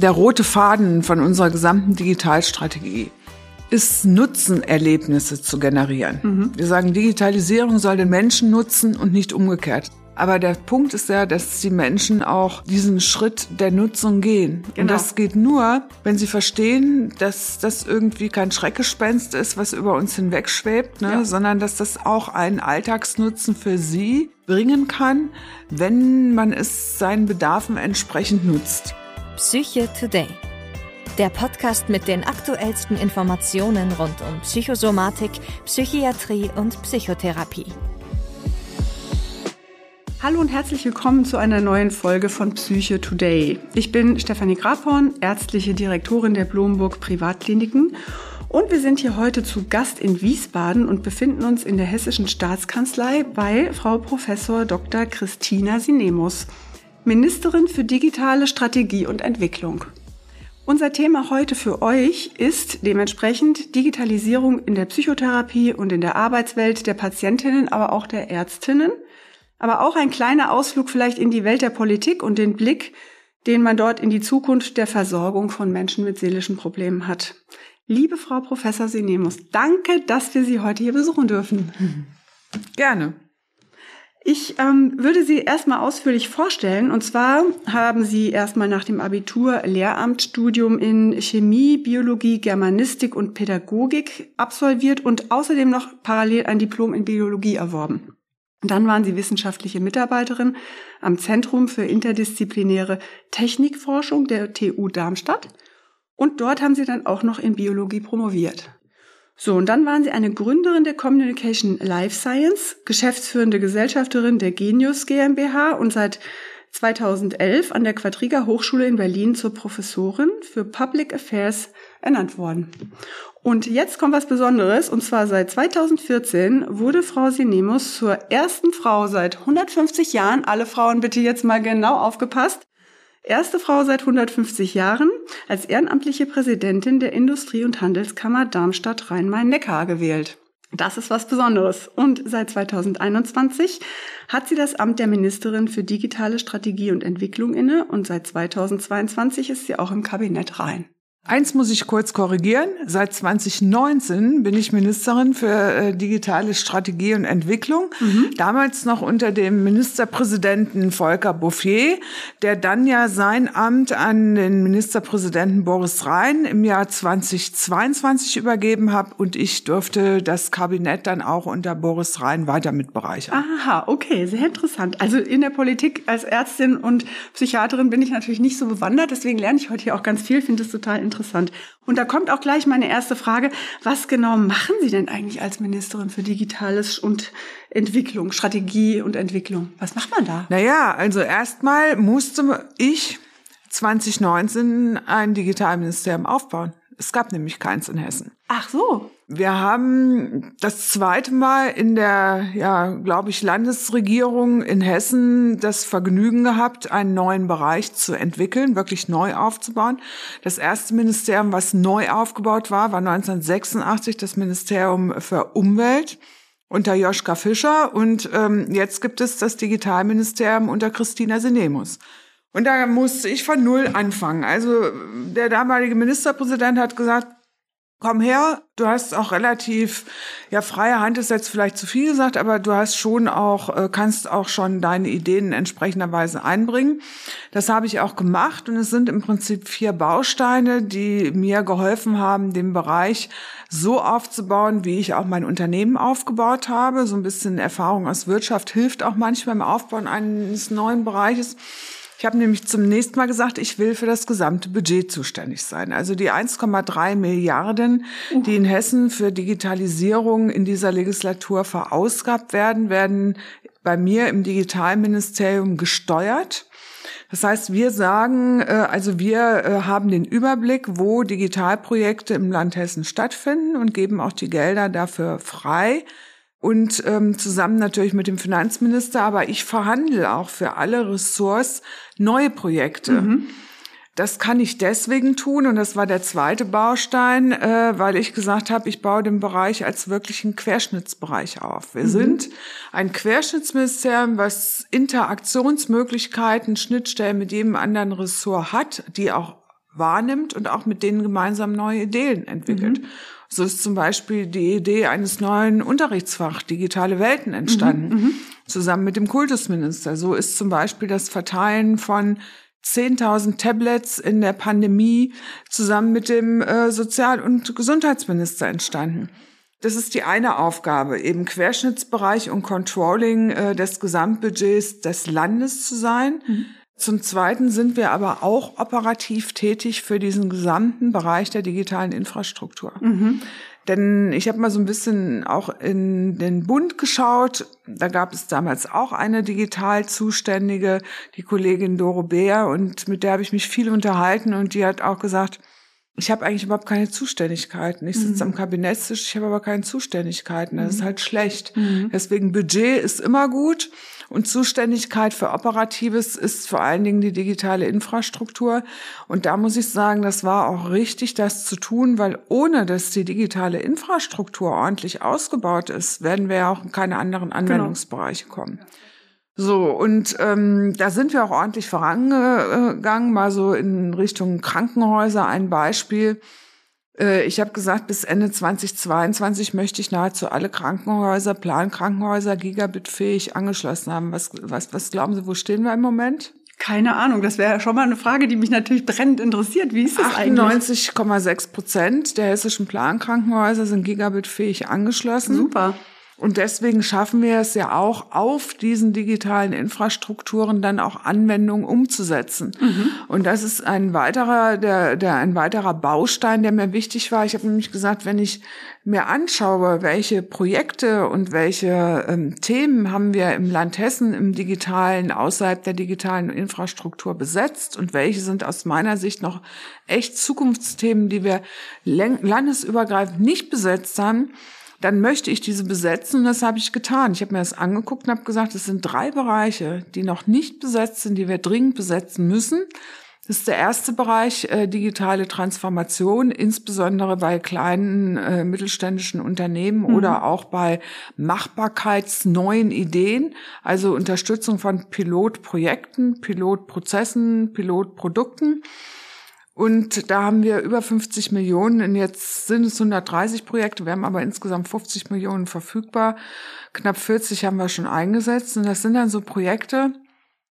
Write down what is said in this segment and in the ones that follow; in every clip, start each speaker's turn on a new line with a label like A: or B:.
A: der rote Faden von unserer gesamten Digitalstrategie ist Nutzenerlebnisse zu generieren. Mhm. Wir sagen, Digitalisierung soll den Menschen nutzen und nicht umgekehrt. Aber der Punkt ist ja, dass die Menschen auch diesen Schritt der Nutzung gehen. Genau. Und das geht nur, wenn sie verstehen, dass das irgendwie kein Schreckgespenst ist, was über uns hinwegschwebt, ne? Ja. sondern dass das auch einen Alltagsnutzen für sie bringen kann, wenn man es seinen Bedarfen entsprechend nutzt.
B: Psyche Today. Der Podcast mit den aktuellsten Informationen rund um Psychosomatik, Psychiatrie und Psychotherapie.
C: Hallo und herzlich willkommen zu einer neuen Folge von Psyche Today. Ich bin Stefanie Grafhorn, ärztliche Direktorin der Blomburg Privatkliniken und wir sind hier heute zu Gast in Wiesbaden und befinden uns in der Hessischen Staatskanzlei bei Frau Professor Dr. Christina Sinemus, Ministerin für digitale Strategie und Entwicklung. Unser Thema heute für euch ist dementsprechend Digitalisierung in der Psychotherapie und in der Arbeitswelt der Patientinnen, aber auch der Ärztinnen – aber auch ein kleiner Ausflug vielleicht in die Welt der Politik und den Blick, den man dort in die Zukunft der Versorgung von Menschen mit seelischen Problemen hat. Liebe Frau Professor Sinemus, danke, dass wir Sie heute hier besuchen dürfen.
A: Gerne.
C: Ich ähm, würde Sie erstmal ausführlich vorstellen. Und zwar haben Sie erstmal nach dem Abitur Lehramtsstudium in Chemie, Biologie, Germanistik und Pädagogik absolviert und außerdem noch parallel ein Diplom in Biologie erworben. Dann waren sie wissenschaftliche Mitarbeiterin am Zentrum für interdisziplinäre Technikforschung der TU Darmstadt. Und dort haben sie dann auch noch in Biologie promoviert. So, und dann waren sie eine Gründerin der Communication Life Science, geschäftsführende Gesellschafterin der Genius GmbH und seit 2011 an der Quadriga Hochschule in Berlin zur Professorin für Public Affairs ernannt worden. Und jetzt kommt was Besonderes, und zwar seit 2014 wurde Frau Sinemus zur ersten Frau seit 150 Jahren, alle Frauen bitte jetzt mal genau aufgepasst, erste Frau seit 150 Jahren als ehrenamtliche Präsidentin der Industrie- und Handelskammer Darmstadt Rhein-Main-Neckar gewählt. Das ist was Besonderes. Und seit 2021 hat sie das Amt der Ministerin für digitale Strategie und Entwicklung inne und seit 2022 ist sie auch im Kabinett rein.
A: Eins muss ich kurz korrigieren. Seit 2019 bin ich Ministerin für äh, digitale Strategie und Entwicklung. Mhm. Damals noch unter dem Ministerpräsidenten Volker Bouffier, der dann ja sein Amt an den Ministerpräsidenten Boris Rhein im Jahr 2022 übergeben hat und ich durfte das Kabinett dann auch unter Boris Rhein weiter mitbereichern.
C: Aha, okay, sehr interessant. Also in der Politik als Ärztin und Psychiaterin bin ich natürlich nicht so bewandert, deswegen lerne ich heute hier auch ganz viel, finde es total interessant interessant. Und da kommt auch gleich meine erste Frage. Was genau machen Sie denn eigentlich als Ministerin für Digitales und Entwicklung, Strategie und Entwicklung? Was macht man da?
A: Naja, also erstmal musste ich 2019 ein Digitalministerium aufbauen. Es gab nämlich keins in Hessen.
C: Ach so.
A: Wir haben das zweite Mal in der, ja, glaube ich, Landesregierung in Hessen das Vergnügen gehabt, einen neuen Bereich zu entwickeln, wirklich neu aufzubauen. Das erste Ministerium, was neu aufgebaut war, war 1986 das Ministerium für Umwelt unter Joschka Fischer und ähm, jetzt gibt es das Digitalministerium unter Christina Sinemus. Und da musste ich von Null anfangen. Also der damalige Ministerpräsident hat gesagt, komm her, du hast auch relativ, ja, freie Hand ist jetzt vielleicht zu viel gesagt, aber du hast schon auch, äh, kannst auch schon deine Ideen in entsprechender Weise einbringen. Das habe ich auch gemacht und es sind im Prinzip vier Bausteine, die mir geholfen haben, den Bereich so aufzubauen, wie ich auch mein Unternehmen aufgebaut habe. So ein bisschen Erfahrung aus Wirtschaft hilft auch manchmal im Aufbauen eines neuen Bereiches. Ich habe nämlich zum nächsten Mal gesagt, ich will für das gesamte Budget zuständig sein. Also die 1,3 Milliarden, die in Hessen für Digitalisierung in dieser Legislatur verausgabt werden, werden bei mir im Digitalministerium gesteuert. Das heißt, wir sagen, äh, also wir äh, haben den Überblick, wo Digitalprojekte im Land Hessen stattfinden und geben auch die Gelder dafür frei und ähm, zusammen natürlich mit dem Finanzminister, aber ich verhandle auch für alle Ressorts neue Projekte. Mhm. Das kann ich deswegen tun und das war der zweite Baustein, äh, weil ich gesagt habe, ich baue den Bereich als wirklichen Querschnittsbereich auf. Wir mhm. sind ein Querschnittsministerium, was Interaktionsmöglichkeiten, Schnittstellen mit jedem anderen Ressort hat, die auch wahrnimmt und auch mit denen gemeinsam neue Ideen entwickelt. Mhm. So ist zum Beispiel die Idee eines neuen Unterrichtsfach Digitale Welten entstanden, mhm, mhm. zusammen mit dem Kultusminister. So ist zum Beispiel das Verteilen von 10.000 Tablets in der Pandemie zusammen mit dem äh, Sozial- und Gesundheitsminister entstanden. Das ist die eine Aufgabe, eben Querschnittsbereich und Controlling äh, des Gesamtbudgets des Landes zu sein. Mhm. Zum Zweiten sind wir aber auch operativ tätig für diesen gesamten Bereich der digitalen Infrastruktur. Mhm. Denn ich habe mal so ein bisschen auch in den Bund geschaut. Da gab es damals auch eine digital Zuständige, die Kollegin Doro Beer, und mit der habe ich mich viel unterhalten und die hat auch gesagt, ich habe eigentlich überhaupt keine Zuständigkeiten. Ich sitze mhm. am Kabinettstisch, ich habe aber keine Zuständigkeiten. Das mhm. ist halt schlecht. Mhm. Deswegen Budget ist immer gut und Zuständigkeit für Operatives ist vor allen Dingen die digitale Infrastruktur. Und da muss ich sagen, das war auch richtig, das zu tun, weil ohne dass die digitale Infrastruktur ordentlich ausgebaut ist, werden wir ja auch in keine anderen genau. Anwendungsbereiche genau. kommen. So, und ähm, da sind wir auch ordentlich vorangegangen, mal so in Richtung Krankenhäuser. Ein Beispiel. Äh, ich habe gesagt, bis Ende 2022 möchte ich nahezu alle Krankenhäuser, Plankrankenhäuser, gigabitfähig angeschlossen haben. Was, was, was glauben Sie, wo stehen wir im Moment?
C: Keine Ahnung, das wäre schon mal eine Frage, die mich natürlich brennend interessiert. Wie ist das 98,
A: eigentlich? 98,6 Prozent der hessischen Plankrankenhäuser sind gigabitfähig angeschlossen.
C: Super.
A: Und deswegen schaffen wir es ja auch, auf diesen digitalen Infrastrukturen dann auch Anwendungen umzusetzen. Mhm. Und das ist ein weiterer, der, der, ein weiterer Baustein, der mir wichtig war. Ich habe nämlich gesagt, wenn ich mir anschaue, welche Projekte und welche ähm, Themen haben wir im Land Hessen im digitalen, außerhalb der digitalen Infrastruktur besetzt und welche sind aus meiner Sicht noch echt Zukunftsthemen, die wir landesübergreifend nicht besetzt haben, dann möchte ich diese besetzen und das habe ich getan. Ich habe mir das angeguckt und habe gesagt, es sind drei Bereiche, die noch nicht besetzt sind, die wir dringend besetzen müssen. Das ist der erste Bereich äh, digitale Transformation, insbesondere bei kleinen äh, mittelständischen Unternehmen mhm. oder auch bei machbarkeitsneuen Ideen, also Unterstützung von Pilotprojekten, Pilotprozessen, Pilotprodukten. Und da haben wir über 50 Millionen. Und jetzt sind es 130 Projekte. Wir haben aber insgesamt 50 Millionen verfügbar. Knapp 40 haben wir schon eingesetzt. Und das sind dann so Projekte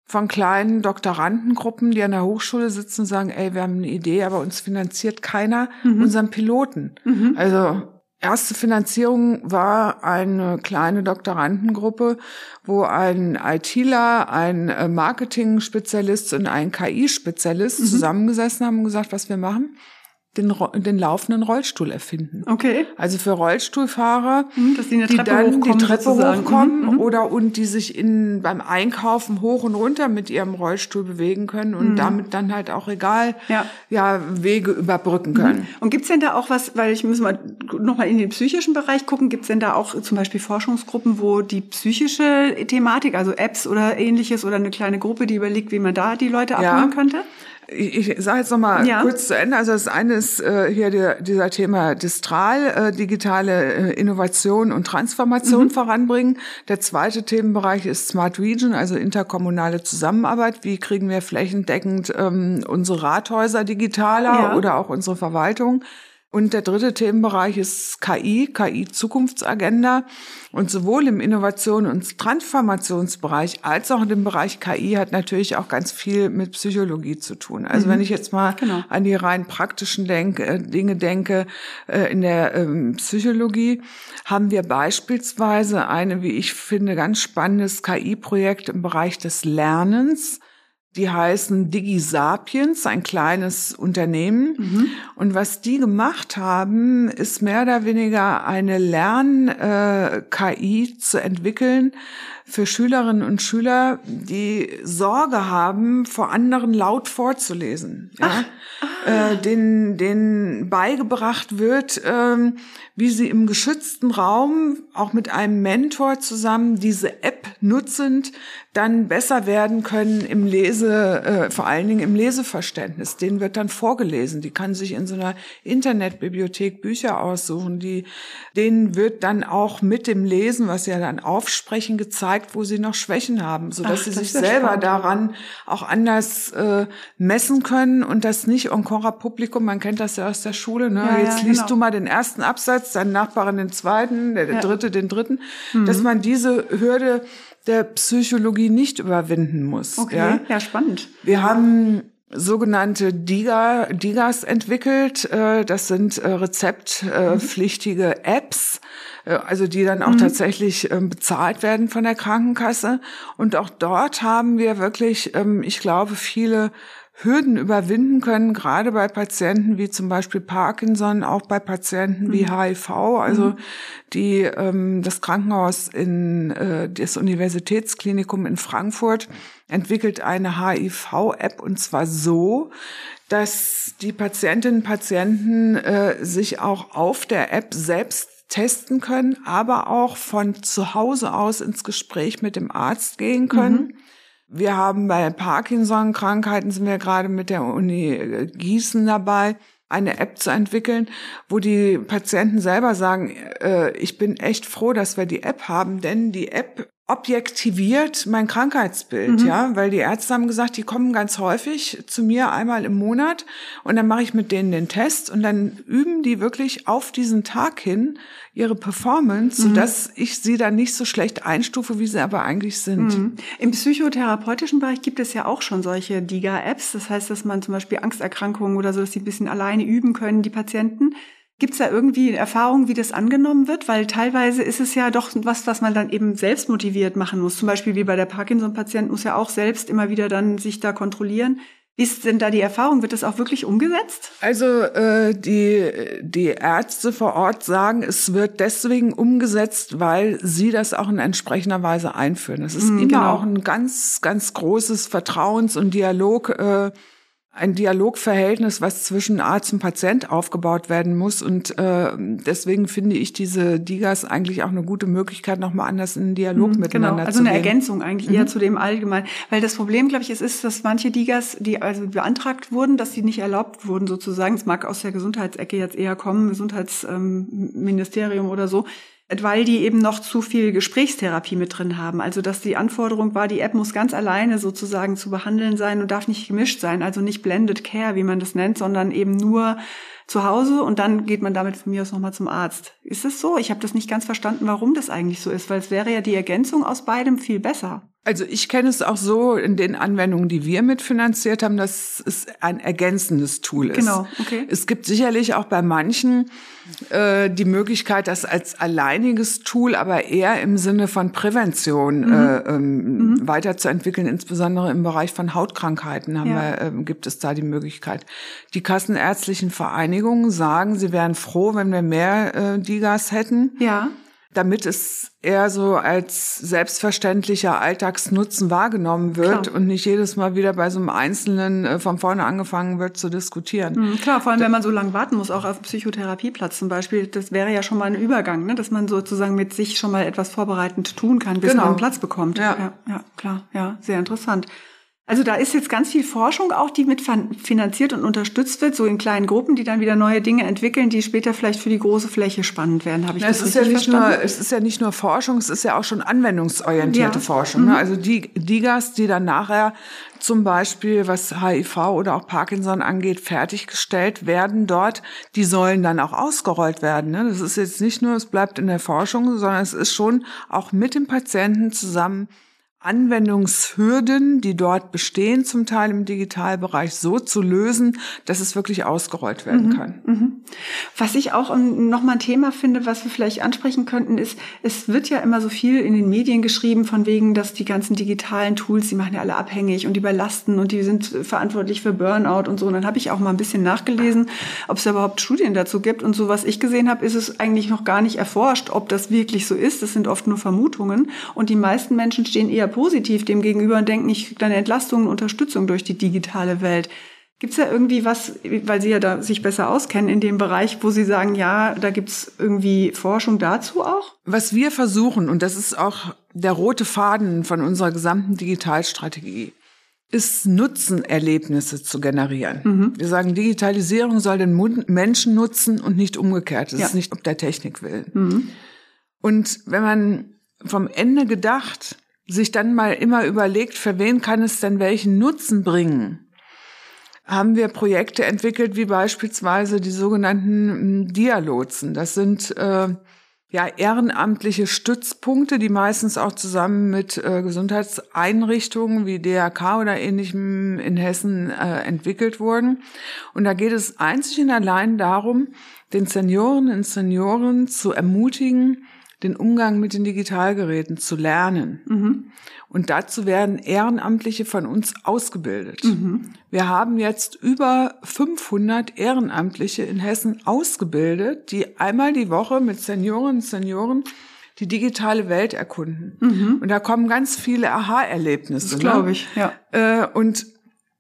A: von kleinen Doktorandengruppen, die an der Hochschule sitzen und sagen, ey, wir haben eine Idee, aber uns finanziert keiner mhm. unseren Piloten. Mhm. Also Erste Finanzierung war eine kleine Doktorandengruppe, wo ein ITler, ein äh, Marketing-Spezialist und ein KI-Spezialist mhm. zusammengesessen haben und gesagt, was wir machen den, den laufenden Rollstuhl erfinden.
C: Okay.
A: Also für Rollstuhlfahrer,
C: mhm,
A: Dass die, die dann die Treppe sozusagen. hochkommen mhm, mhm, oder und die sich in beim Einkaufen hoch und runter mit ihrem Rollstuhl bewegen können und mhm. damit dann halt auch egal ja. ja Wege überbrücken können. Mhm.
C: Und gibt's denn da auch was, weil ich muss mal noch mal in den psychischen Bereich gucken, gibt's denn da auch zum Beispiel Forschungsgruppen, wo die psychische Thematik, also Apps oder ähnliches oder eine kleine Gruppe, die überlegt, wie man da die Leute abholen ja. könnte?
A: Ich, ich sage jetzt noch mal ja. kurz zu Ende. Also das eine ist äh, hier der, dieser Thema Distral, äh, digitale äh, Innovation und Transformation mhm. voranbringen. Der zweite Themenbereich ist Smart Region, also interkommunale Zusammenarbeit. Wie kriegen wir flächendeckend ähm, unsere Rathäuser digitaler ja. oder auch unsere Verwaltung? Und der dritte Themenbereich ist KI, KI-Zukunftsagenda. Und sowohl im Innovation- und Transformationsbereich als auch in dem Bereich KI hat natürlich auch ganz viel mit Psychologie zu tun. Also mhm. wenn ich jetzt mal genau. an die rein praktischen denke, äh, Dinge denke, äh, in der ähm, Psychologie haben wir beispielsweise eine, wie ich finde, ganz spannendes KI-Projekt im Bereich des Lernens die heißen DigiSapiens, ein kleines Unternehmen. Mhm. Und was die gemacht haben, ist mehr oder weniger eine Lern-KI äh, zu entwickeln für Schülerinnen und Schüler, die Sorge haben, vor anderen laut vorzulesen. Ja? Äh, denen, denen beigebracht wird, ähm, wie sie im geschützten Raum, auch mit einem Mentor zusammen, diese App nutzend, dann besser werden können im Lese äh, vor allen Dingen im Leseverständnis. Denen wird dann vorgelesen. Die kann sich in so einer Internetbibliothek Bücher aussuchen. Die, denen wird dann auch mit dem Lesen, was sie ja dann aufsprechen, gezeigt, wo sie noch Schwächen haben, sodass Ach, sie sich selber spannend. daran auch anders äh, messen können und das nicht encore Publikum, man kennt das ja aus der Schule, ne? Ja, Jetzt ja, liest genau. du mal den ersten Absatz, dein Nachbarin den zweiten, der, der ja. dritte den dritten, mhm. dass man diese Hürde der Psychologie nicht überwinden muss.
C: Okay, ja, ja spannend.
A: Wir haben sogenannte Diga, Digas entwickelt. Äh, das sind äh, rezeptpflichtige Apps, also die dann auch mhm. tatsächlich ähm, bezahlt werden von der Krankenkasse. Und auch dort haben wir wirklich, ähm, ich glaube, viele Hürden überwinden können, gerade bei Patienten wie zum Beispiel Parkinson, auch bei Patienten wie HIV. Mhm. Also mhm. die ähm, das Krankenhaus in äh, das Universitätsklinikum in Frankfurt entwickelt eine HIV-App und zwar so, dass die Patientinnen und Patienten äh, sich auch auf der App selbst testen können, aber auch von zu Hause aus ins Gespräch mit dem Arzt gehen können. Mhm wir haben bei Parkinson-Krankheiten sind wir gerade mit der Uni Gießen dabei, eine App zu entwickeln, wo die Patienten selber sagen, äh, ich bin echt froh, dass wir die App haben, denn die App objektiviert mein Krankheitsbild, mhm. ja, weil die Ärzte haben gesagt, die kommen ganz häufig zu mir einmal im Monat und dann mache ich mit denen den Test und dann üben die wirklich auf diesen Tag hin ihre Performance, mhm. sodass ich sie dann nicht so schlecht einstufe, wie sie aber eigentlich sind. Mhm.
C: Im psychotherapeutischen Bereich gibt es ja auch schon solche DIGA-Apps. Das heißt, dass man zum Beispiel Angsterkrankungen oder so, dass sie ein bisschen alleine üben können, die Patienten. Gibt es da irgendwie Erfahrungen, wie das angenommen wird? Weil teilweise ist es ja doch was, was man dann eben selbst motiviert machen muss. Zum Beispiel wie bei der Parkinson-Patient muss ja auch selbst immer wieder dann sich da kontrollieren. Wie ist denn da die Erfahrung? Wird das auch wirklich umgesetzt?
A: Also äh, die, die Ärzte vor Ort sagen, es wird deswegen umgesetzt, weil sie das auch in entsprechender Weise einführen. Es ist mm, immer genau. auch ein ganz, ganz großes Vertrauens- und Dialog. Äh, ein Dialogverhältnis, was zwischen Arzt und Patient aufgebaut werden muss. Und äh, deswegen finde ich diese Digas eigentlich auch eine gute Möglichkeit, nochmal anders in den Dialog mhm, miteinander genau.
C: also zu gehen. Also eine Ergänzung eigentlich mhm. eher zu dem allgemein. Weil das Problem, glaube ich, es ist, dass manche Digas, die also beantragt wurden, dass sie nicht erlaubt wurden sozusagen. Es mag aus der Gesundheitsecke jetzt eher kommen, Gesundheitsministerium ähm, oder so weil die eben noch zu viel Gesprächstherapie mit drin haben. Also dass die Anforderung war, die App muss ganz alleine sozusagen zu behandeln sein und darf nicht gemischt sein, also nicht blended care, wie man das nennt, sondern eben nur zu Hause und dann geht man damit von mir aus nochmal zum Arzt. Ist es so? Ich habe das nicht ganz verstanden, warum das eigentlich so ist, weil es wäre ja die Ergänzung aus beidem viel besser.
A: Also ich kenne es auch so in den Anwendungen, die wir mitfinanziert haben, dass es ein ergänzendes Tool ist. Genau, okay. Es gibt sicherlich auch bei manchen äh, die Möglichkeit, das als alleiniges Tool, aber eher im Sinne von Prävention mhm. äh, ähm, mhm. weiterzuentwickeln, insbesondere im Bereich von Hautkrankheiten haben ja. wir, äh, gibt es da die Möglichkeit. Die kassenärztlichen Vereinigungen sagen, sie wären froh, wenn wir mehr äh, Digas hätten. Ja damit es eher so als selbstverständlicher Alltagsnutzen wahrgenommen wird klar. und nicht jedes Mal wieder bei so einem Einzelnen äh, von vorne angefangen wird zu diskutieren.
C: Mhm, klar, vor allem wenn man so lange warten muss, auch auf Psychotherapieplatz zum Beispiel, das wäre ja schon mal ein Übergang, ne? dass man sozusagen mit sich schon mal etwas vorbereitend tun kann, bis genau. man einen Platz bekommt. Ja. ja, ja, klar, ja, sehr interessant. Also da ist jetzt ganz viel Forschung auch, die mit finanziert und unterstützt wird, so in kleinen Gruppen, die dann wieder neue Dinge entwickeln, die später vielleicht für die große Fläche spannend werden. Habe ich ja, das
A: es ist ja nicht verstanden? nur Es ist ja nicht nur Forschung, es ist ja auch schon anwendungsorientierte ja. Forschung. Ne? Mhm. Also die Digas, die dann nachher zum Beispiel, was HIV oder auch Parkinson angeht, fertiggestellt werden dort, die sollen dann auch ausgerollt werden. Ne? Das ist jetzt nicht nur, es bleibt in der Forschung, sondern es ist schon auch mit dem Patienten zusammen Anwendungshürden, die dort bestehen, zum Teil im Digitalbereich, so zu lösen, dass es wirklich ausgerollt werden mhm, kann. Mhm.
C: Was ich auch noch mal ein Thema finde, was wir vielleicht ansprechen könnten, ist, es wird ja immer so viel in den Medien geschrieben, von wegen, dass die ganzen digitalen Tools, die machen ja alle abhängig und die überlasten und die sind verantwortlich für Burnout und so. Und dann habe ich auch mal ein bisschen nachgelesen, ob es überhaupt Studien dazu gibt. Und so, was ich gesehen habe, ist es eigentlich noch gar nicht erforscht, ob das wirklich so ist. Das sind oft nur Vermutungen. Und die meisten Menschen stehen eher positiv dem gegenüber und denken, ich kriege dann Entlastung und Unterstützung durch die digitale Welt. Gibt es da irgendwie was, weil Sie ja da sich besser auskennen in dem Bereich, wo Sie sagen, ja, da gibt es irgendwie Forschung dazu auch?
A: Was wir versuchen, und das ist auch der rote Faden von unserer gesamten Digitalstrategie, ist Nutzenerlebnisse zu generieren. Mhm. Wir sagen, Digitalisierung soll den Menschen nutzen und nicht umgekehrt. Das ja. ist nicht ob der Technik willen. Mhm. Und wenn man vom Ende gedacht sich dann mal immer überlegt, für wen kann es denn welchen Nutzen bringen, haben wir Projekte entwickelt, wie beispielsweise die sogenannten hm, Dialotsen. Das sind äh, ja ehrenamtliche Stützpunkte, die meistens auch zusammen mit äh, Gesundheitseinrichtungen wie DRK oder ähnlichem in Hessen äh, entwickelt wurden. Und da geht es einzig und allein darum, den Senioren und Senioren zu ermutigen, den Umgang mit den Digitalgeräten zu lernen. Mhm. Und dazu werden Ehrenamtliche von uns ausgebildet. Mhm. Wir haben jetzt über 500 Ehrenamtliche in Hessen ausgebildet, die einmal die Woche mit Senioren und Senioren die digitale Welt erkunden. Mhm. Und da kommen ganz viele Aha-Erlebnisse.
C: Das glaube ne? ich, ja.
A: Äh, und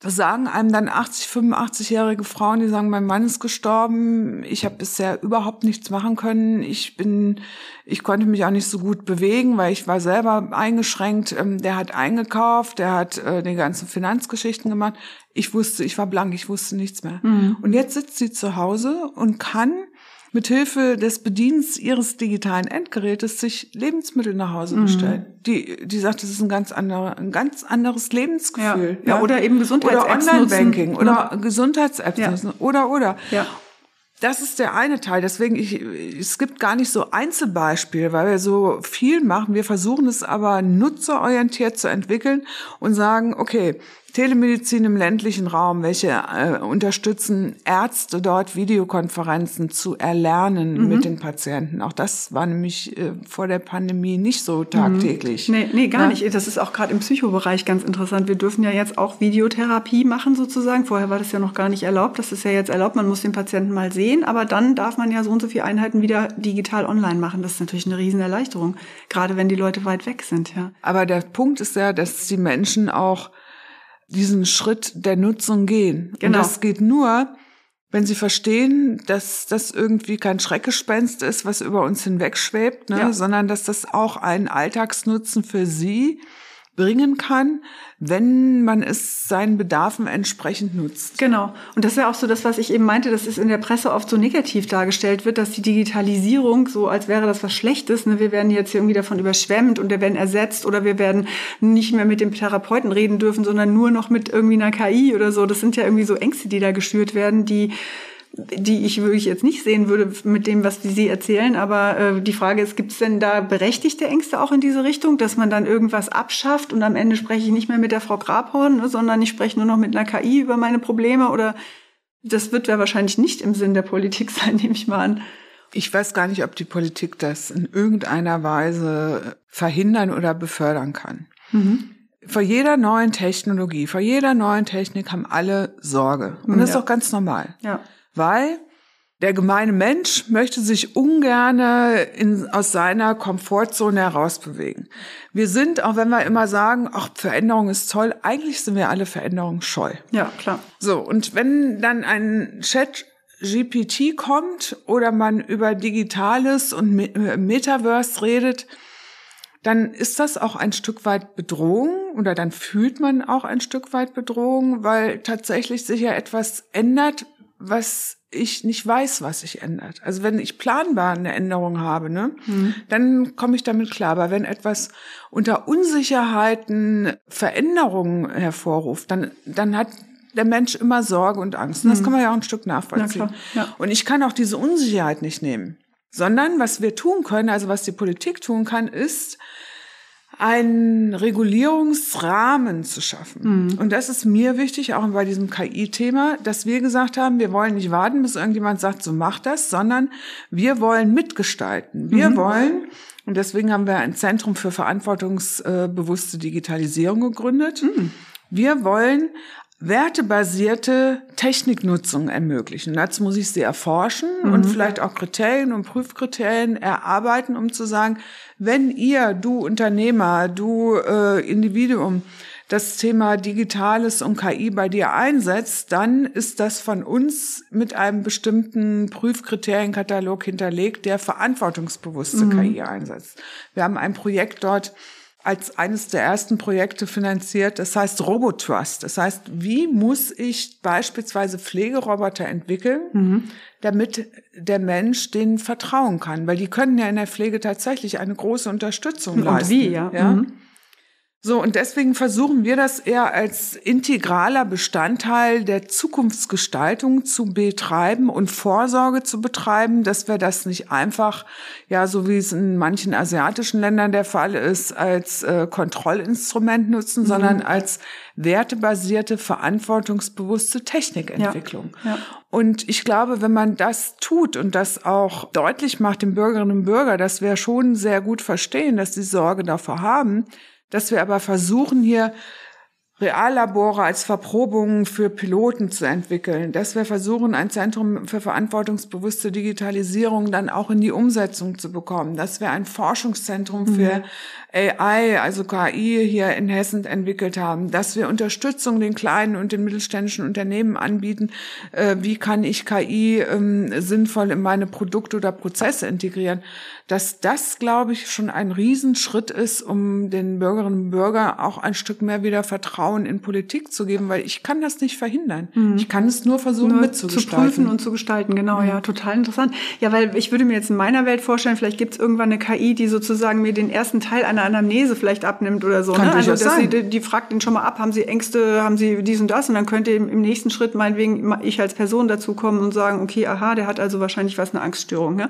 A: das sagen einem dann 80, 85-jährige Frauen, die sagen, mein Mann ist gestorben, ich habe bisher überhaupt nichts machen können, ich bin, ich konnte mich auch nicht so gut bewegen, weil ich war selber eingeschränkt. Ähm, der hat eingekauft, der hat äh, die ganzen Finanzgeschichten gemacht. Ich wusste, ich war blank, ich wusste nichts mehr. Mhm. Und jetzt sitzt sie zu Hause und kann mithilfe des Bedienens ihres digitalen Endgerätes sich Lebensmittel nach Hause mhm. bestellen. Die, die sagt, das ist ein ganz anderer, ein ganz anderes Lebensgefühl.
C: Ja, ja. oder eben Gesundheits-Apps
A: Oder Online-Banking oder Gesundheits-Apps ja. oder, oder. Ja. Das ist der eine Teil. Deswegen, ich, es gibt gar nicht so Einzelbeispiele, weil wir so viel machen. Wir versuchen es aber nutzerorientiert zu entwickeln und sagen, okay, Telemedizin im ländlichen Raum, welche äh, unterstützen Ärzte dort Videokonferenzen zu erlernen mhm. mit den Patienten. Auch das war nämlich äh, vor der Pandemie nicht so tagtäglich.
C: Mhm. Nee, nee, gar ja? nicht. Das ist auch gerade im Psychobereich ganz interessant. Wir dürfen ja jetzt auch Videotherapie machen sozusagen. Vorher war das ja noch gar nicht erlaubt. Das ist ja jetzt erlaubt. Man muss den Patienten mal sehen, aber dann darf man ja so und so viele Einheiten wieder digital online machen. Das ist natürlich eine Riesenerleichterung, gerade wenn die Leute weit weg sind. Ja.
A: Aber der Punkt ist ja, dass die Menschen auch diesen Schritt der Nutzung gehen. Genau. Und das geht nur, wenn sie verstehen, dass das irgendwie kein Schreckgespenst ist, was über uns hinwegschwebt, ne, ja. sondern dass das auch einen Alltagsnutzen für sie bringen kann, wenn man es seinen Bedarfen entsprechend nutzt.
C: Genau. Und das ist ja auch so das, was ich eben meinte, dass es in der Presse oft so negativ dargestellt wird, dass die Digitalisierung so, als wäre das was Schlechtes. Ne? Wir werden jetzt irgendwie davon überschwemmt und wir werden ersetzt oder wir werden nicht mehr mit dem Therapeuten reden dürfen, sondern nur noch mit irgendwie einer KI oder so. Das sind ja irgendwie so Ängste, die da geschürt werden, die die ich wirklich jetzt nicht sehen würde mit dem, was Sie erzählen. Aber äh, die Frage ist, gibt es denn da berechtigte Ängste auch in diese Richtung, dass man dann irgendwas abschafft und am Ende spreche ich nicht mehr mit der Frau Grabhorn, ne, sondern ich spreche nur noch mit einer KI über meine Probleme? Oder das wird ja wahrscheinlich nicht im Sinn der Politik sein, nehme ich mal an.
A: Ich weiß gar nicht, ob die Politik das in irgendeiner Weise verhindern oder befördern kann. Mhm. Vor jeder neuen Technologie, vor jeder neuen Technik haben alle Sorge. Und das ja. ist auch ganz normal. Ja weil der gemeine Mensch möchte sich ungerne in, aus seiner Komfortzone herausbewegen. Wir sind, auch wenn wir immer sagen, ach, Veränderung ist toll, eigentlich sind wir alle Veränderungen scheu.
C: Ja, klar.
A: So, und wenn dann ein Chat GPT kommt oder man über Digitales und Metaverse redet, dann ist das auch ein Stück weit Bedrohung oder dann fühlt man auch ein Stück weit Bedrohung, weil tatsächlich sich ja etwas ändert, was ich nicht weiß, was sich ändert. Also wenn ich planbar eine Änderung habe, ne, mhm. dann komme ich damit klar. Aber wenn etwas unter Unsicherheiten Veränderungen hervorruft, dann, dann hat der Mensch immer Sorge und Angst. Und das mhm. kann man ja auch ein Stück nachvollziehen. Ja. Und ich kann auch diese Unsicherheit nicht nehmen. Sondern was wir tun können, also was die Politik tun kann, ist, einen Regulierungsrahmen zu schaffen. Mhm. Und das ist mir wichtig, auch bei diesem KI-Thema, dass wir gesagt haben, wir wollen nicht warten, bis irgendjemand sagt, so mach das, sondern wir wollen mitgestalten. Wir mhm. wollen, und deswegen haben wir ein Zentrum für verantwortungsbewusste Digitalisierung gegründet. Mhm. Wir wollen wertebasierte Techniknutzung ermöglichen. Dazu muss ich sie erforschen mhm. und vielleicht auch Kriterien und Prüfkriterien erarbeiten, um zu sagen, wenn ihr, du Unternehmer, du äh, Individuum, das Thema Digitales und KI bei dir einsetzt, dann ist das von uns mit einem bestimmten Prüfkriterienkatalog hinterlegt, der verantwortungsbewusste mhm. KI einsetzt. Wir haben ein Projekt dort als eines der ersten Projekte finanziert. Das heißt Robotrust. Das heißt, wie muss ich beispielsweise Pflegeroboter entwickeln, mhm. damit der Mensch denen vertrauen kann? Weil die können ja in der Pflege tatsächlich eine große Unterstützung
C: Und
A: leisten.
C: wie, ja. ja? Mhm.
A: So, und deswegen versuchen wir das eher als integraler Bestandteil der Zukunftsgestaltung zu betreiben und Vorsorge zu betreiben, dass wir das nicht einfach, ja, so wie es in manchen asiatischen Ländern der Fall ist, als äh, Kontrollinstrument nutzen, mhm. sondern als wertebasierte, verantwortungsbewusste Technikentwicklung. Ja, ja. Und ich glaube, wenn man das tut und das auch deutlich macht den Bürgerinnen und Bürgern, dass wir schon sehr gut verstehen, dass sie Sorge davor haben, dass wir aber versuchen hier Reallabore als Verprobungen für Piloten zu entwickeln, dass wir versuchen, ein Zentrum für verantwortungsbewusste Digitalisierung dann auch in die Umsetzung zu bekommen, dass wir ein Forschungszentrum mhm. für AI, also KI hier in Hessen entwickelt haben, dass wir Unterstützung den kleinen und den mittelständischen Unternehmen anbieten, äh, wie kann ich KI ähm, sinnvoll in meine Produkte oder Prozesse integrieren, dass das, glaube ich, schon ein Riesenschritt ist, um den Bürgerinnen und Bürgern auch ein Stück mehr wieder Vertrauen in Politik zu geben, weil ich kann das nicht verhindern. Mhm. Ich kann es nur versuchen nur mitzugestalten.
C: Zu prüfen und zu gestalten, genau, mhm. ja, total interessant. Ja, weil ich würde mir jetzt in meiner Welt vorstellen, vielleicht gibt es irgendwann eine KI, die sozusagen mir den ersten Teil einer Anamnese vielleicht abnimmt oder so.
A: Kann
C: ne?
A: Also dass
C: sein. sie, die fragt ihn schon mal ab, haben sie Ängste, haben sie dies und das und dann könnte im nächsten Schritt meinetwegen ich als Person dazu kommen und sagen, okay, aha, der hat also wahrscheinlich was eine Angststörung. Ne?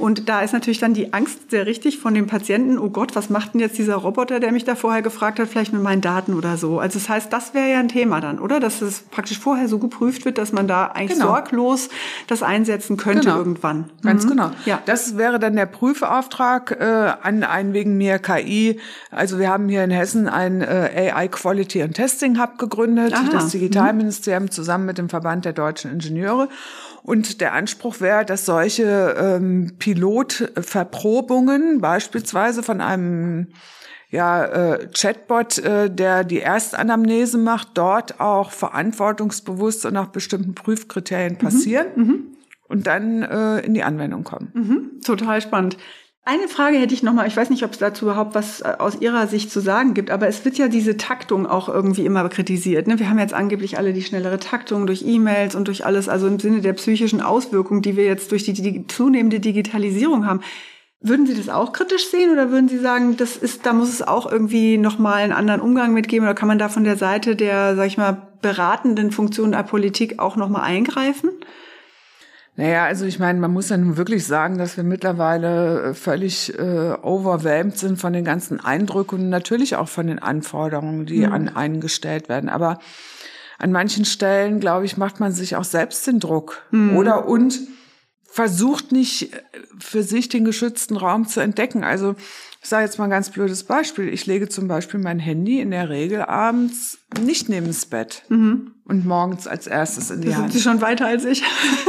C: Und da ist natürlich dann die Angst sehr richtig von dem Patienten, oh Gott, was macht denn jetzt dieser Roboter, der mich da vorher gefragt hat, vielleicht mit meinen Daten oder so. Also das heißt, das wäre ja ein Thema dann, oder? Dass es praktisch vorher so geprüft wird, dass man da eigentlich genau. sorglos das einsetzen könnte
A: genau.
C: irgendwann.
A: Ganz mhm. genau. Ja. Das wäre dann der Prüfauftrag äh, an ein wegen mir KI. Also wir haben hier in Hessen ein äh, AI Quality and Testing Hub gegründet, Aha. das Digitalministerium mhm. zusammen mit dem Verband der deutschen Ingenieure. Und der Anspruch wäre, dass solche ähm, Pilotverprobungen beispielsweise von einem ja, äh, Chatbot, äh, der die Erstanamnese macht, dort auch verantwortungsbewusst und nach bestimmten Prüfkriterien passieren mhm, mhm. und dann äh, in die Anwendung kommen.
C: Mhm, total spannend. Eine Frage hätte ich nochmal, ich weiß nicht, ob es dazu überhaupt was äh, aus Ihrer Sicht zu sagen gibt, aber es wird ja diese Taktung auch irgendwie immer kritisiert. Ne? Wir haben jetzt angeblich alle die schnellere Taktung durch E-Mails und durch alles, also im Sinne der psychischen Auswirkungen, die wir jetzt durch die, die zunehmende Digitalisierung haben. Würden Sie das auch kritisch sehen oder würden Sie sagen, das ist, da muss es auch irgendwie nochmal einen anderen Umgang mitgeben oder kann man da von der Seite der, sag ich mal, beratenden Funktion der Politik auch nochmal eingreifen?
A: Naja, also ich meine, man muss ja nun wirklich sagen, dass wir mittlerweile äh, völlig äh, overwhelmed sind von den ganzen Eindrücken und natürlich auch von den Anforderungen, die mhm. an einen gestellt werden. Aber an manchen Stellen, glaube ich, macht man sich auch selbst den Druck. Mhm. Oder und versucht nicht äh, für sich den geschützten Raum zu entdecken. Also ich sage jetzt mal ein ganz blödes Beispiel. Ich lege zum Beispiel mein Handy in der Regel abends nicht neben das Bett mhm. und morgens als erstes in die
C: da
A: Hand.
C: Sind Sie schon weiter als ich?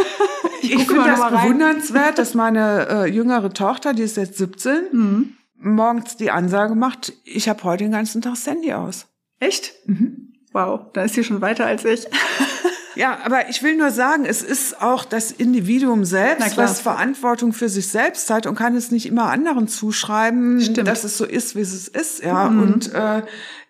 A: ich, ich finde das bewundernswert, dass meine äh, jüngere Tochter, die ist jetzt 17, mhm. morgens die Ansage macht, ich habe heute den ganzen Tag das Handy aus.
C: Echt? Mhm. Wow, da ist sie schon weiter als ich.
A: Ja, aber ich will nur sagen, es ist auch das Individuum selbst, was Verantwortung für sich selbst hat und kann es nicht immer anderen zuschreiben, Stimmt. dass es so ist, wie es ist. Ja, mhm. und äh,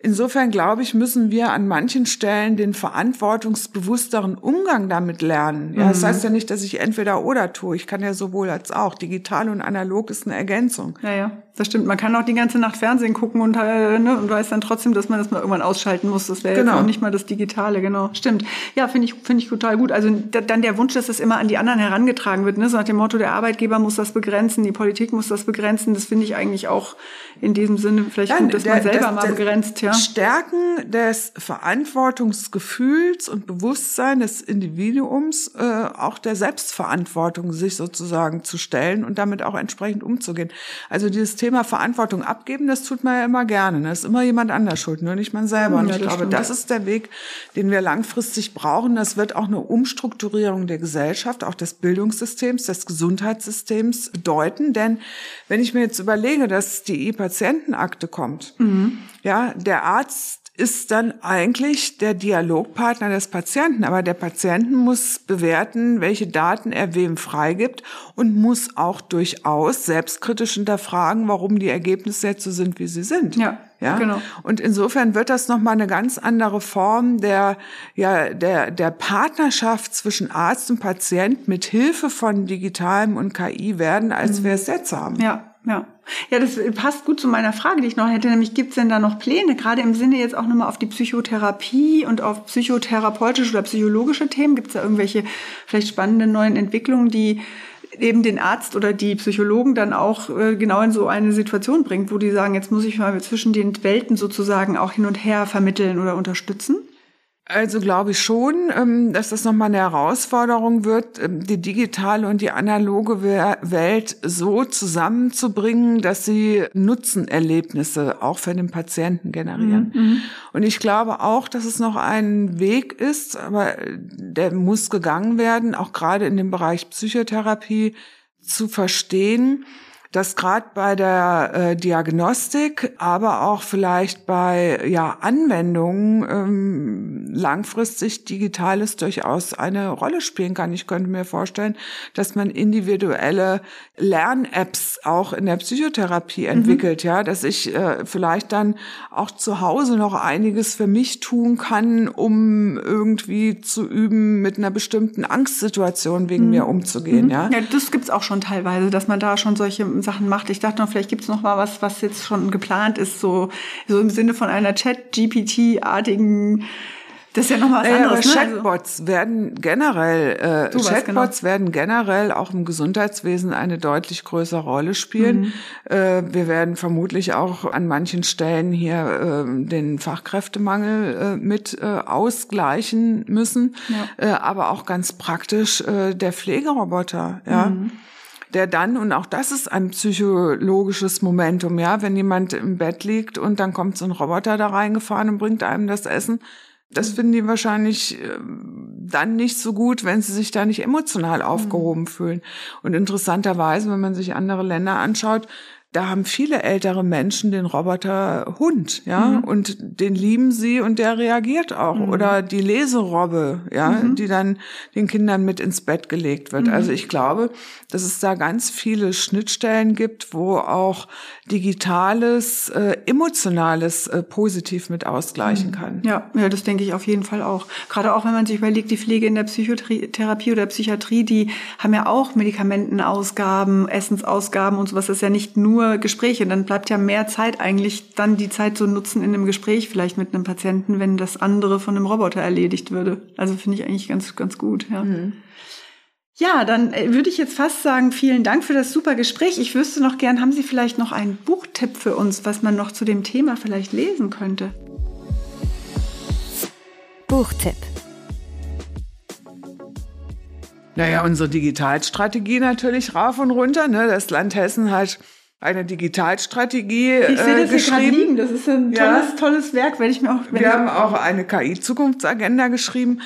A: Insofern glaube ich, müssen wir an manchen Stellen den verantwortungsbewussteren Umgang damit lernen. Ja, mhm. das heißt ja nicht, dass ich entweder oder tue. Ich kann ja sowohl als auch. Digital und analog ist eine Ergänzung.
C: Ja, ja, das stimmt. Man kann auch die ganze Nacht Fernsehen gucken und, äh, ne, und weiß dann trotzdem, dass man das mal irgendwann ausschalten muss. Das wäre genau. jetzt auch nicht mal das Digitale, genau. Stimmt. Ja, finde ich, finde ich total gut. Also dann der Wunsch, dass es immer an die anderen herangetragen wird, ne? so nach dem Motto, der Arbeitgeber muss das begrenzen, die Politik muss das begrenzen. Das finde ich eigentlich auch in diesem Sinne vielleicht Nein, gut, dass der, man selber das, mal begrenzt, ja.
A: Stärken des Verantwortungsgefühls und Bewusstsein des Individuums, äh, auch der Selbstverantwortung sich sozusagen zu stellen und damit auch entsprechend umzugehen. Also dieses Thema Verantwortung abgeben, das tut man ja immer gerne. Ne? ist immer jemand anders schuld, nur nicht man selber. Und ja, ich glaube, das ist der Weg, den wir langfristig brauchen. Das wird auch eine Umstrukturierung der Gesellschaft, auch des Bildungssystems, des Gesundheitssystems bedeuten. Denn wenn ich mir jetzt überlege, dass die E-Patientenakte kommt, mhm. Ja, der Arzt ist dann eigentlich der Dialogpartner des Patienten. Aber der Patienten muss bewerten, welche Daten er wem freigibt und muss auch durchaus selbstkritisch hinterfragen, warum die Ergebnisse jetzt so sind, wie sie sind.
C: Ja. Ja, genau.
A: Und insofern wird das nochmal eine ganz andere Form der, ja, der, der Partnerschaft zwischen Arzt und Patient mit Hilfe von Digitalem und KI werden, als mhm. wir es jetzt haben.
C: Ja, ja. Ja, das passt gut zu meiner Frage, die ich noch hätte, nämlich gibt es denn da noch Pläne, gerade im Sinne jetzt auch nochmal auf die Psychotherapie und auf psychotherapeutische oder psychologische Themen? Gibt es da irgendwelche vielleicht spannenden neuen Entwicklungen, die eben den Arzt oder die Psychologen dann auch äh, genau in so eine Situation bringt, wo die sagen, jetzt muss ich mal zwischen den Welten sozusagen auch hin und her vermitteln oder unterstützen?
A: Also glaube ich schon, ähm, dass das nochmal eine Herausforderung wird, ähm, die digitale und die analoge Welt so zusammenzubringen, dass sie Nutzenerlebnisse auch für den Patienten generieren. Mhm, mhm. Und ich glaube auch, dass es noch ein Weg ist, aber der muss gegangen werden, auch gerade in dem Bereich Psychotherapie zu verstehen, dass gerade bei der äh, Diagnostik, aber auch vielleicht bei ja, Anwendungen ähm, langfristig Digitales durchaus eine Rolle spielen kann. Ich könnte mir vorstellen, dass man individuelle Lern-Apps auch in der Psychotherapie mhm. entwickelt, mhm. ja, dass ich äh, vielleicht dann auch zu Hause noch einiges für mich tun kann, um irgendwie zu üben, mit einer bestimmten Angstsituation wegen mhm. mir umzugehen, mhm. ja.
C: Ja, das gibt's auch schon teilweise, dass man da schon solche Sachen macht. Ich dachte noch, vielleicht gibt's noch mal was, was jetzt schon geplant ist, so, so im Sinne von einer Chat-GPT-artigen das ist ja nochmal was
A: naja,
C: anderes.
A: Ne? Chatbots werden generell, äh, Chatbots genau. werden generell auch im Gesundheitswesen eine deutlich größere Rolle spielen. Mhm. Äh, wir werden vermutlich auch an manchen Stellen hier äh, den Fachkräftemangel äh, mit äh, ausgleichen müssen, ja. äh, aber auch ganz praktisch äh, der Pflegeroboter. Ja. Mhm der dann, und auch das ist ein psychologisches Momentum, ja, wenn jemand im Bett liegt und dann kommt so ein Roboter da reingefahren und bringt einem das Essen, das finden die wahrscheinlich ähm, dann nicht so gut, wenn sie sich da nicht emotional aufgehoben mhm. fühlen. Und interessanterweise, wenn man sich andere Länder anschaut, da haben viele ältere Menschen den Roboter Hund, ja, mhm. und den lieben sie und der reagiert auch. Mhm. Oder die Leserobbe, ja, mhm. die dann den Kindern mit ins Bett gelegt wird. Also mhm. ich glaube, dass es da ganz viele Schnittstellen gibt, wo auch Digitales, äh, Emotionales äh, positiv mit ausgleichen mhm. kann.
C: Ja, ja, das denke ich auf jeden Fall auch. Gerade auch, wenn man sich überlegt, die Pflege in der Psychotherapie oder Psychiatrie, die haben ja auch Medikamentenausgaben, Essensausgaben und sowas. Das ist ja nicht nur Gespräche. Dann bleibt ja mehr Zeit eigentlich, dann die Zeit zu nutzen in einem Gespräch vielleicht mit einem Patienten, wenn das andere von einem Roboter erledigt würde. Also finde ich eigentlich ganz, ganz gut, ja. Mhm. Ja, dann äh, würde ich jetzt fast sagen, vielen Dank für das super Gespräch. Ich wüsste noch gern, haben Sie vielleicht noch einen Buchtipp für uns, was man noch zu dem Thema vielleicht lesen könnte?
B: Buchtipp.
A: Naja, unsere Digitalstrategie natürlich rauf und runter. Ne? Das Land Hessen hat eine Digitalstrategie
C: ich sehe das äh, geschrieben. Liegen. Das ist ein tolles, ja. tolles Werk, werde ich mir auch.
A: Wir haben auch eine KI-Zukunftsagenda geschrieben.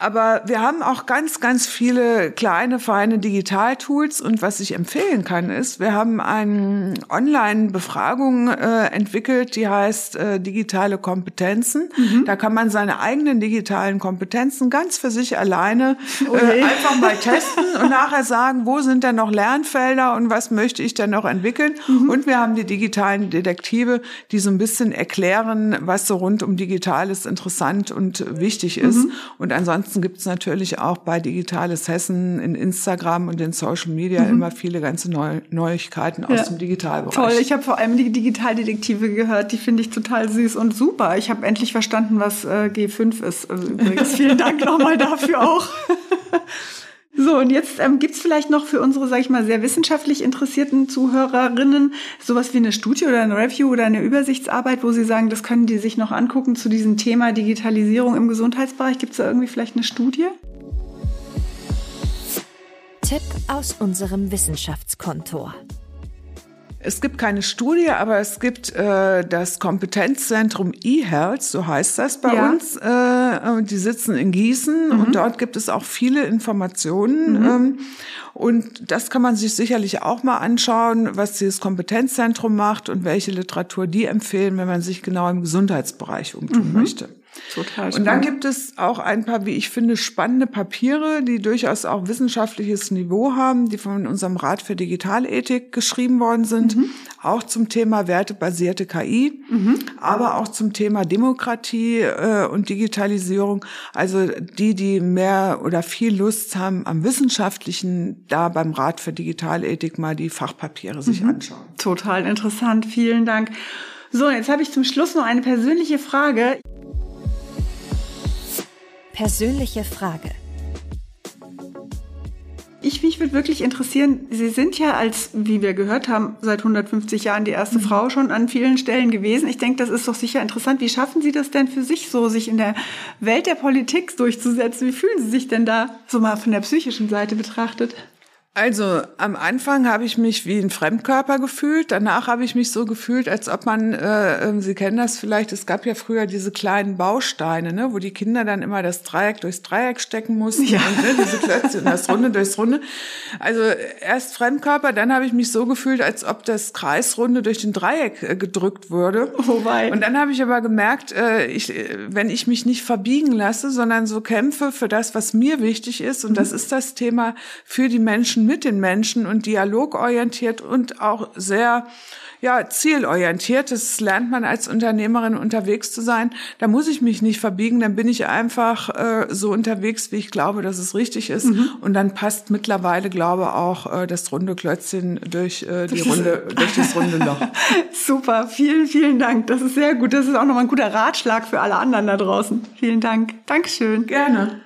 A: Aber wir haben auch ganz, ganz viele kleine, feine Digitaltools. Und was ich empfehlen kann, ist, wir haben eine Online-Befragung äh, entwickelt, die heißt äh, digitale Kompetenzen. Mhm. Da kann man seine eigenen digitalen Kompetenzen ganz für sich alleine äh, okay. einfach mal testen und nachher sagen, wo sind denn noch Lernfelder und was möchte ich denn noch entwickeln. Mhm. Und wir haben die digitalen Detektive, die so ein bisschen erklären, was so rund um Digitales interessant und wichtig ist. Mhm. Und ansonsten Ansonsten gibt es natürlich auch bei Digitales Hessen in Instagram und in Social Media mhm. immer viele ganze Neu Neuigkeiten aus ja. dem Digitalbereich.
C: Toll, ich habe vor allem die Digitaldetektive gehört, die finde ich total süß und super. Ich habe endlich verstanden, was äh, G5 ist. Also übrigens vielen Dank nochmal dafür auch. So, und jetzt ähm, gibt es vielleicht noch für unsere, sag ich mal, sehr wissenschaftlich interessierten Zuhörerinnen sowas wie eine Studie oder ein Review oder eine Übersichtsarbeit, wo Sie sagen, das können die sich noch angucken zu diesem Thema Digitalisierung im Gesundheitsbereich. Gibt es da irgendwie vielleicht eine Studie?
B: Tipp aus unserem Wissenschaftskontor.
A: Es gibt keine Studie, aber es gibt äh, das Kompetenzzentrum eHealth, so heißt das bei ja. uns. Äh, die sitzen in Gießen mhm. und dort gibt es auch viele Informationen. Mhm. Ähm, und das kann man sich sicherlich auch mal anschauen, was dieses Kompetenzzentrum macht und welche Literatur die empfehlen, wenn man sich genau im Gesundheitsbereich umtun mhm. möchte. Total spannend. Und dann gibt es auch ein paar, wie ich finde, spannende Papiere, die durchaus auch wissenschaftliches Niveau haben, die von unserem Rat für Digitalethik geschrieben worden sind, mhm. auch zum Thema wertebasierte KI, mhm. aber auch zum Thema Demokratie äh, und Digitalisierung. Also die, die mehr oder viel Lust haben am Wissenschaftlichen, da beim Rat für Digitalethik mal die Fachpapiere sich mhm. anschauen.
C: Total interessant. Vielen Dank. So, jetzt habe ich zum Schluss noch eine persönliche Frage.
B: Persönliche Frage.
C: Ich, mich würde wirklich interessieren, Sie sind ja als, wie wir gehört haben, seit 150 Jahren die erste mhm. Frau schon an vielen Stellen gewesen. Ich denke, das ist doch sicher interessant. Wie schaffen Sie das denn für sich so, sich in der Welt der Politik durchzusetzen? Wie fühlen Sie sich denn da so mal von der psychischen Seite betrachtet?
A: Also am Anfang habe ich mich wie ein Fremdkörper gefühlt. Danach habe ich mich so gefühlt, als ob man, äh, äh, Sie kennen das vielleicht, es gab ja früher diese kleinen Bausteine, ne, wo die Kinder dann immer das Dreieck durchs Dreieck stecken mussten ja. und ne, diese Klötze und das Runde durchs Runde. Also erst Fremdkörper, dann habe ich mich so gefühlt, als ob das Kreisrunde durch den Dreieck äh, gedrückt würde. Wobei. Und dann habe ich aber gemerkt, äh, ich, äh, wenn ich mich nicht verbiegen lasse, sondern so kämpfe für das, was mir wichtig ist, und mhm. das ist das Thema für die Menschen mit den Menschen und dialogorientiert und auch sehr ja, zielorientiert. Das lernt man als Unternehmerin unterwegs zu sein. Da muss ich mich nicht verbiegen, dann bin ich einfach äh, so unterwegs, wie ich glaube, dass es richtig ist. Mhm. Und dann passt mittlerweile, glaube auch äh, das runde Klötzchen durch äh, die runde, durch das runde Loch.
C: Super, vielen, vielen Dank. Das ist sehr gut. Das ist auch nochmal ein guter Ratschlag für alle anderen da draußen. Vielen Dank. Dankeschön.
A: Gerne.